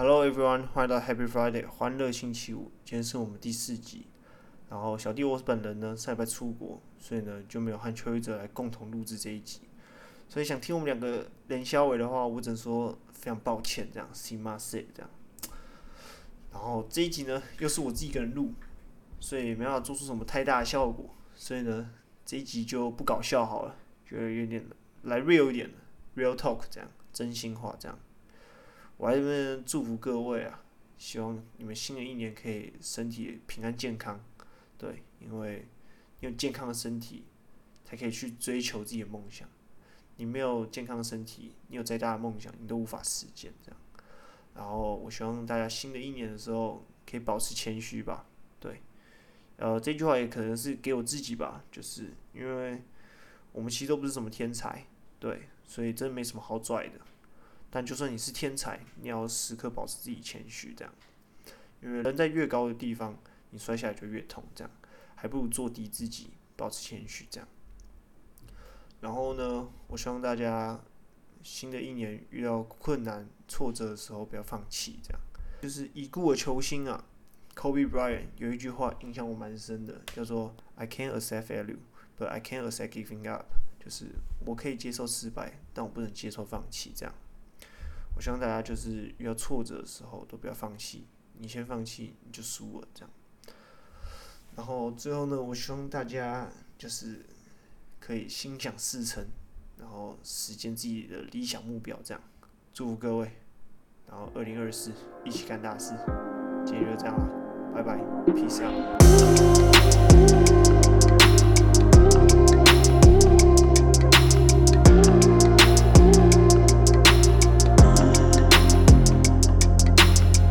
Hello everyone，欢迎到 Happy Friday，欢乐星期五。今天是我们第四集。然后小弟我本人呢，上礼拜出国，所以呢就没有和秋雨者来共同录制这一集。所以想听我们两个连消尾的话，我只能说非常抱歉，这样 See my say 这样。然后这一集呢，又是我自己一个人录，所以没办法做出什么太大的效果。所以呢，这一集就不搞笑好了，觉得有点来 real 一点，real talk 这样，真心话这样。我还是祝福各位啊，希望你们新的一年可以身体平安健康，对，因为你有健康的身体，才可以去追求自己的梦想。你没有健康的身体，你有再大的梦想，你都无法实现这样。然后我希望大家新的一年的时候可以保持谦虚吧，对，呃，这句话也可能是给我自己吧，就是因为我们其实都不是什么天才，对，所以真的没什么好拽的。但就算你是天才，你要时刻保持自己谦虚，这样，因为人在越高的地方，你摔下来就越痛，这样，还不如做低自己，保持谦虚，这样。然后呢，我希望大家新的一年遇到困难、挫折的时候，不要放弃，这样。就是已故的球星啊，Kobe Bryant 有一句话影响我蛮深的，叫做 "I can't accept failure, but I can't accept giving up"，就是我可以接受失败，但我不能接受放弃，这样。我希望大家就是遇到挫折的时候都不要放弃，你先放弃你就输了这样。然后最后呢，我希望大家就是可以心想事成，然后实现自己的理想目标这样。祝福各位，然后二零二四一起干大事。今天就这样了，拜拜，peace out。